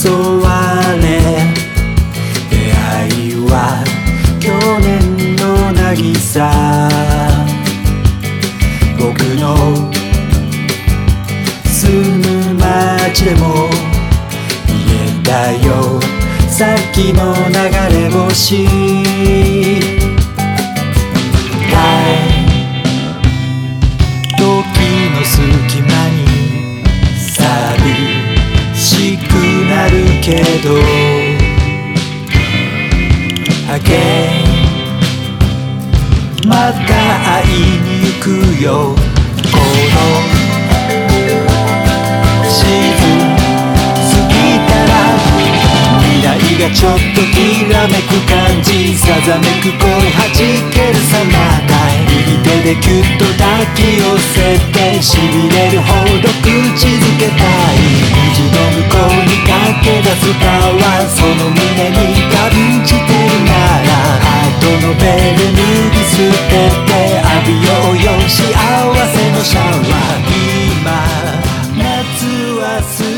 誘われ出会いは去年の渚。街でも見えたよ。さっきの流れ星はい時の隙間に寂しくなるけど。はけまた会いに行くよ。このちょっときらめく感じさざめく声はじけるサマーイ右手でキュッと抱き寄せてしびれるほど口づけたい虹の向こうに駆け出すパワーその胸に感じてるならハートのベル脱ぎ捨てて浴びようよ幸せのシャワー。今夏は過ぎ